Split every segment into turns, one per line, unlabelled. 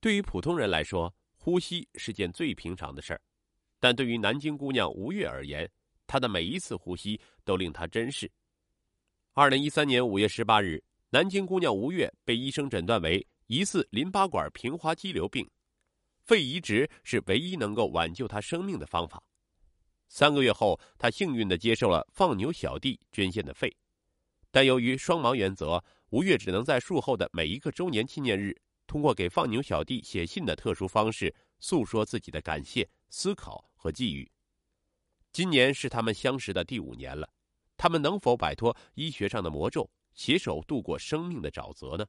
对于普通人来说，呼吸是件最平常的事儿，但对于南京姑娘吴越而言，她的每一次呼吸都令她珍视。二零一三年五月十八日，南京姑娘吴越被医生诊断为疑似淋巴管平滑肌瘤病，肺移植是唯一能够挽救她生命的方法。三个月后，她幸运的接受了放牛小弟捐献的肺，但由于双盲原则，吴越只能在术后的每一个周年纪念日。通过给放牛小弟写信的特殊方式，诉说自己的感谢、思考和寄语。今年是他们相识的第五年了，他们能否摆脱医学上的魔咒，携手度过生命的沼泽呢？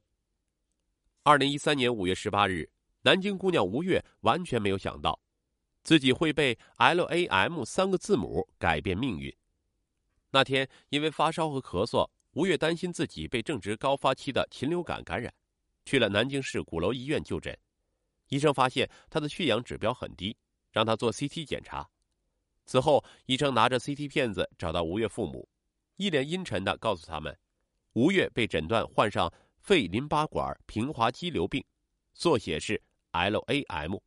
二零一三年五月十八日，南京姑娘吴越完全没有想到，自己会被 LAM 三个字母改变命运。那天因为发烧和咳嗽，吴越担心自己被正值高发期的禽流感感染。去了南京市鼓楼医院就诊，医生发现他的血氧指标很低，让他做 CT 检查。此后，医生拿着 CT 片子找到吴越父母，一脸阴沉的告诉他们，吴越被诊断患上肺淋巴管平滑肌瘤病，缩写是 LAM。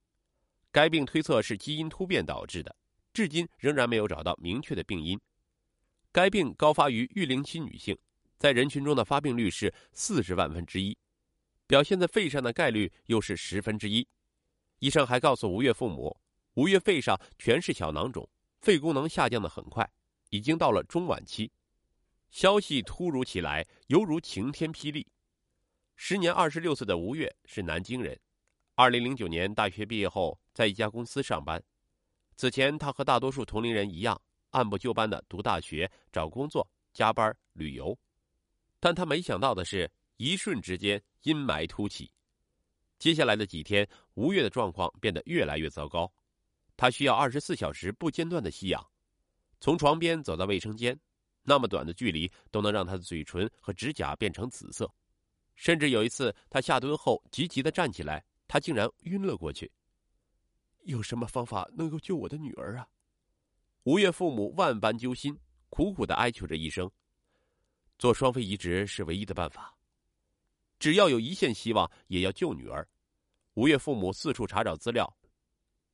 该病推测是基因突变导致的，至今仍然没有找到明确的病因。该病高发于育龄期女性，在人群中的发病率是四十万分之一。表现在肺上的概率又是十分之一。医生还告诉吴越父母，吴越肺上全是小囊肿，肺功能下降的很快，已经到了中晚期。消息突如其来，犹如晴天霹雳。时年二十六岁的吴越是南京人，二零零九年大学毕业后，在一家公司上班。此前，他和大多数同龄人一样，按部就班的读大学、找工作、加班、旅游。但他没想到的是。一瞬之间，阴霾突起。接下来的几天，吴越的状况变得越来越糟糕。他需要二十四小时不间断的吸氧，从床边走到卫生间，那么短的距离都能让他的嘴唇和指甲变成紫色。甚至有一次，他下蹲后急急的站起来，他竟然晕了过去。有什么方法能够救我的女儿啊？吴越父母万般揪心，苦苦的哀求着医生：做双肺移植是唯一的办法。只要有一线希望，也要救女儿。吴越父母四处查找资料，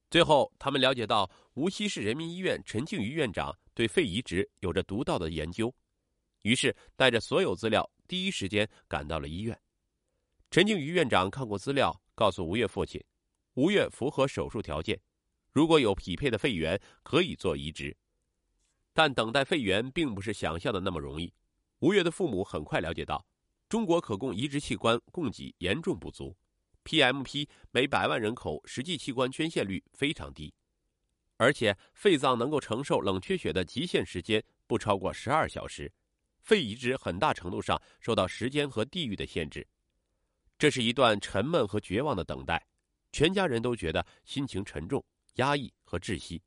最后他们了解到无锡市人民医院陈静瑜院长对肺移植有着独到的研究，于是带着所有资料，第一时间赶到了医院。陈静瑜院长看过资料，告诉吴越父亲，吴越符合手术条件，如果有匹配的肺源，可以做移植。但等待肺源并不是想象的那么容易。吴越的父母很快了解到。中国可供移植器官供给严重不足，PMP 每百万人口实际器官捐献率非常低，而且肺脏能够承受冷却血的极限时间不超过十二小时，肺移植很大程度上受到时间和地域的限制。这是一段沉闷和绝望的等待，全家人都觉得心情沉重、压抑和窒息，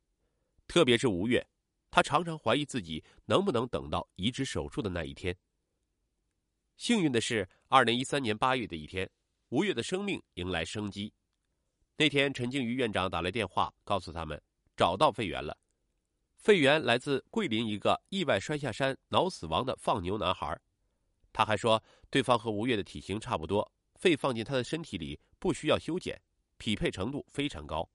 特别是吴越，他常常怀疑自己能不能等到移植手术的那一天。幸运的是，二零一三年八月的一天，吴越的生命迎来生机。那天，陈静瑜院长打来电话，告诉他们找到肺源了。肺源来自桂林一个意外摔下山脑死亡的放牛男孩。他还说，对方和吴越的体型差不多，肺放进他的身体里不需要修剪，匹配程度非常高。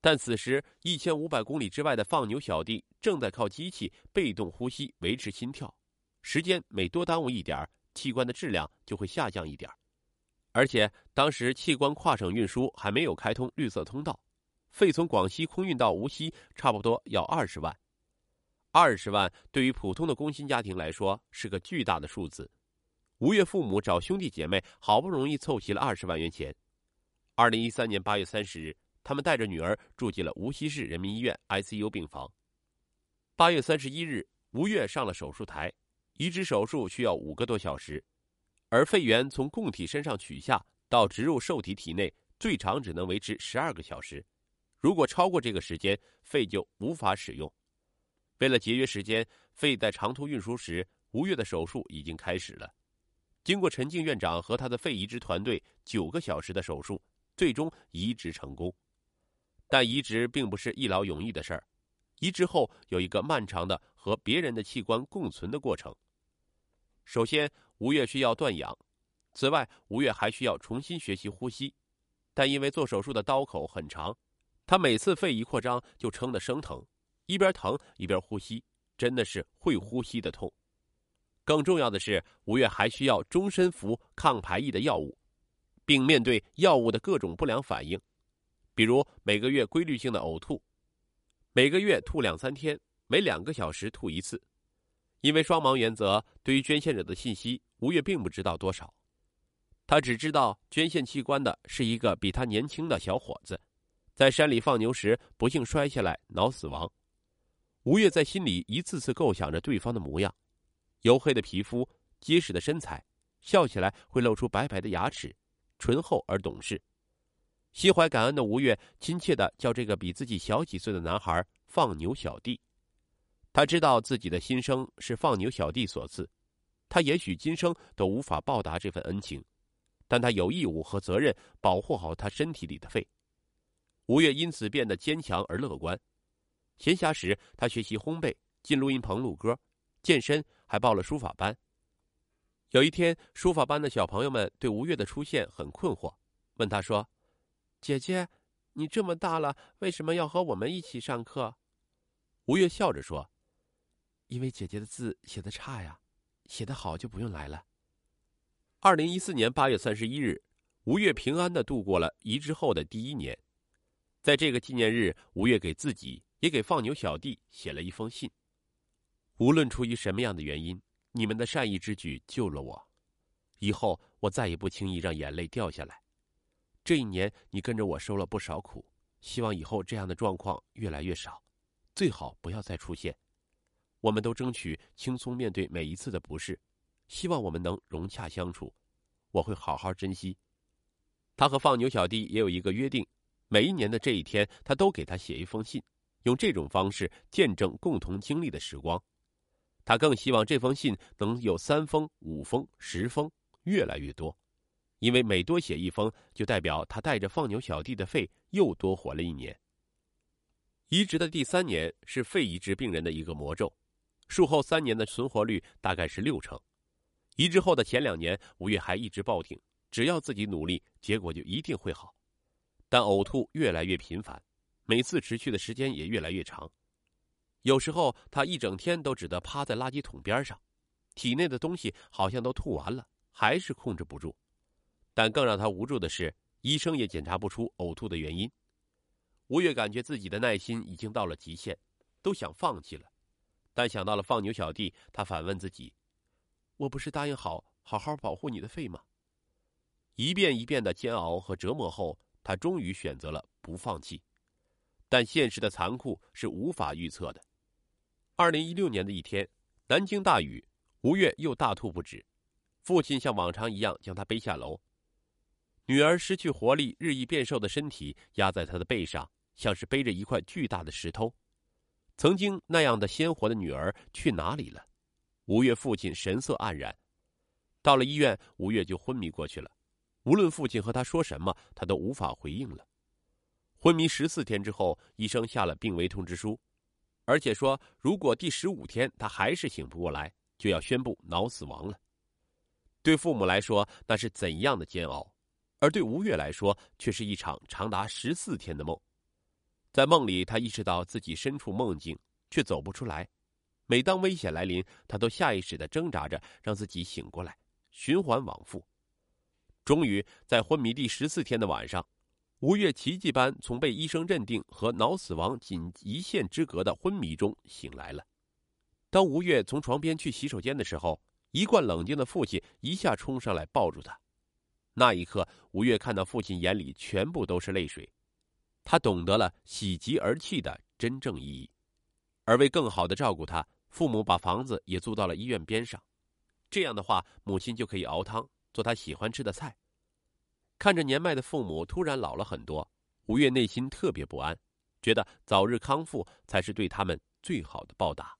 但此时，一千五百公里之外的放牛小弟正在靠机器被动呼吸维持心跳，时间每多耽误一点器官的质量就会下降一点而且当时器官跨省运输还没有开通绿色通道，肺从广西空运到无锡差不多要二十万，二十万对于普通的工薪家庭来说是个巨大的数字。吴越父母找兄弟姐妹好不容易凑齐了二十万元钱。二零一三年八月三十日，他们带着女儿住进了无锡市人民医院 ICU 病房。八月三十一日，吴越上了手术台。移植手术需要五个多小时，而肺源从供体身上取下到植入受体体内，最长只能维持十二个小时。如果超过这个时间，肺就无法使用。为了节约时间，肺在长途运输时，吴越的手术已经开始了。经过陈静院长和他的肺移植团队九个小时的手术，最终移植成功。但移植并不是一劳永逸的事儿，移植后有一个漫长的和别人的器官共存的过程。首先，吴越需要断氧，此外，吴越还需要重新学习呼吸。但因为做手术的刀口很长，他每次肺一扩张就撑得生疼，一边疼一边呼吸，真的是会呼吸的痛。更重要的是，吴越还需要终身服抗排异的药物，并面对药物的各种不良反应，比如每个月规律性的呕吐，每个月吐两三天，每两个小时吐一次。因为双盲原则，对于捐献者的信息，吴越并不知道多少。他只知道捐献器官的是一个比他年轻的小伙子，在山里放牛时不幸摔下来脑死亡。吴越在心里一次次构想着对方的模样：黝黑的皮肤，结实的身材，笑起来会露出白白的牙齿，醇厚而懂事。心怀感恩的吴越亲切的叫这个比自己小几岁的男孩“放牛小弟”。他知道自己的心声是放牛小弟所赐，他也许今生都无法报答这份恩情。但他有义务和责任保护好他身体里的肺。吴越因此变得坚强而乐观。闲暇时，他学习烘焙，进录音棚录歌，健身，还报了书法班。有一天，书法班的小朋友们对吴越的出现很困惑，问他说：“姐姐，你这么大了，为什么要和我们一起上课？”吴越笑着说：“因为姐姐的字写的差呀，写得好就不用来了。”二零一四年八月三十一日，吴越平安的度过了移植后的第一年。在这个纪念日，吴越给自己也给放牛小弟写了一封信。无论出于什么样的原因，你们的善意之举救了我。以后我再也不轻易让眼泪掉下来。这一年你跟着我受了不少苦，希望以后这样的状况越来越少，最好不要再出现。我们都争取轻松面对每一次的不适。希望我们能融洽相处，我会好好珍惜。他和放牛小弟也有一个约定，每一年的这一天，他都给他写一封信，用这种方式见证共同经历的时光。他更希望这封信能有三封、五封、十封，越来越多，因为每多写一封，就代表他带着放牛小弟的肺又多活了一年。移植的第三年是肺移植病人的一个魔咒，术后三年的存活率大概是六成。移植后的前两年，吴越还一直抱挺，只要自己努力，结果就一定会好。但呕吐越来越频繁，每次持续的时间也越来越长。有时候他一整天都只得趴在垃圾桶边上，体内的东西好像都吐完了，还是控制不住。但更让他无助的是，医生也检查不出呕吐的原因。吴越感觉自己的耐心已经到了极限，都想放弃了。但想到了放牛小弟，他反问自己。我不是答应好好好保护你的肺吗？一遍一遍的煎熬和折磨后，他终于选择了不放弃。但现实的残酷是无法预测的。二零一六年的一天，南京大雨，吴越又大吐不止。父亲像往常一样将他背下楼，女儿失去活力、日益变瘦的身体压在他的背上，像是背着一块巨大的石头。曾经那样的鲜活的女儿去哪里了？吴越父亲神色黯然，到了医院，吴越就昏迷过去了。无论父亲和他说什么，他都无法回应了。昏迷十四天之后，医生下了病危通知书，而且说如果第十五天他还是醒不过来，就要宣布脑死亡了。对父母来说，那是怎样的煎熬，而对吴越来说，却是一场长达十四天的梦。在梦里，他意识到自己身处梦境，却走不出来。每当危险来临，他都下意识的挣扎着让自己醒过来，循环往复。终于在昏迷第十四天的晚上，吴越奇迹般从被医生认定和脑死亡仅一线之隔的昏迷中醒来了。当吴越从床边去洗手间的时候，一贯冷静的父亲一下冲上来抱住他。那一刻，吴越看到父亲眼里全部都是泪水，他懂得了喜极而泣的真正意义。而为更好的照顾他。父母把房子也租到了医院边上，这样的话，母亲就可以熬汤，做他喜欢吃的菜。看着年迈的父母突然老了很多，吴越内心特别不安，觉得早日康复才是对他们最好的报答。